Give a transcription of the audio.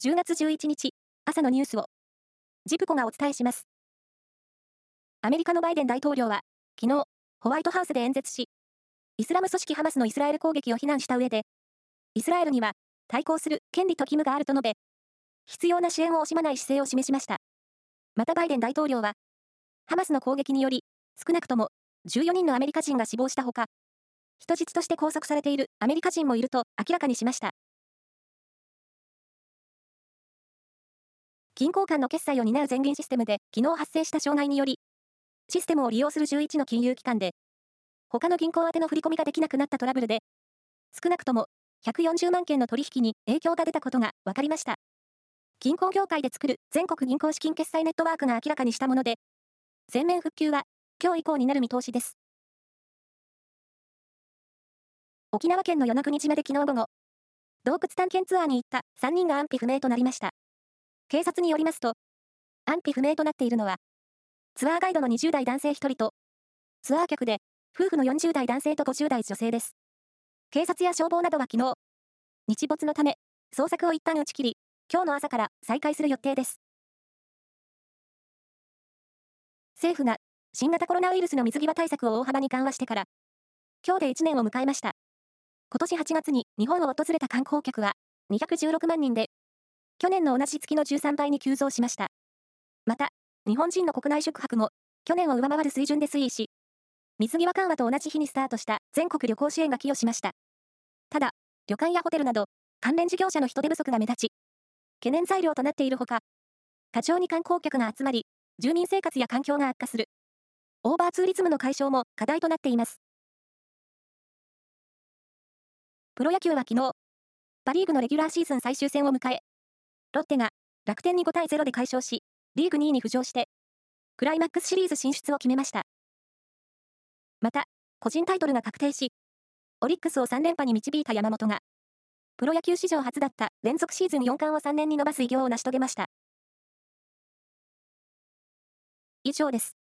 10月11日、朝のニュースを、ジプコがお伝えします。アメリカのバイデン大統領は、昨日、ホワイトハウスで演説し、イスラム組織ハマスのイスラエル攻撃を非難した上で、イスラエルには対抗する権利と義務があると述べ、必要な支援を惜しまない姿勢を示しました。またバイデン大統領は、ハマスの攻撃により、少なくとも14人のアメリカ人が死亡したほか、人質として拘束されているアメリカ人もいると明らかにしました。銀行間の決済を担う全銀システムで昨日発生した障害により、システムを利用する11の金融機関で、他の銀行宛ての振り込みができなくなったトラブルで、少なくとも140万件の取引に影響が出たことが分かりました。銀行業界で作る全国銀行資金決済ネットワークが明らかにしたもので、全面復旧は今日以降になる見通しです。沖縄県の与那国島で昨日午後、洞窟探検ツアーに行った3人が安否不明となりました。警察によりますと、安否不明となっているのは、ツアーガイドの20代男性1人と、ツアー客で夫婦の40代男性と50代女性です。警察や消防などは昨日、日没のため、捜索を一旦打ち切り、今日の朝から再開する予定です。政府が新型コロナウイルスの水際対策を大幅に緩和してから、今日で1年を迎えました。今年8月に日本を訪れた観光客は216万人で、去年の同じ月の13倍に急増しました。また、日本人の国内宿泊も去年を上回る水準で推移し、水際緩和と同じ日にスタートした全国旅行支援が寄与しました。ただ、旅館やホテルなど関連事業者の人手不足が目立ち、懸念材料となっているほか、過剰に観光客が集まり、住民生活や環境が悪化する。オーバーツーリズムの解消も課題となっています。プロ野球は昨日、パリーグのレギュラーシーズン最終戦を迎え、ロッテが楽天に5対0で快勝し、リーグ2位に浮上して、クライマックスシリーズ進出を決めました。また、個人タイトルが確定し、オリックスを3連覇に導いた山本が、プロ野球史上初だった連続シーズン4冠を3年に伸ばす偉業を成し遂げました。以上です。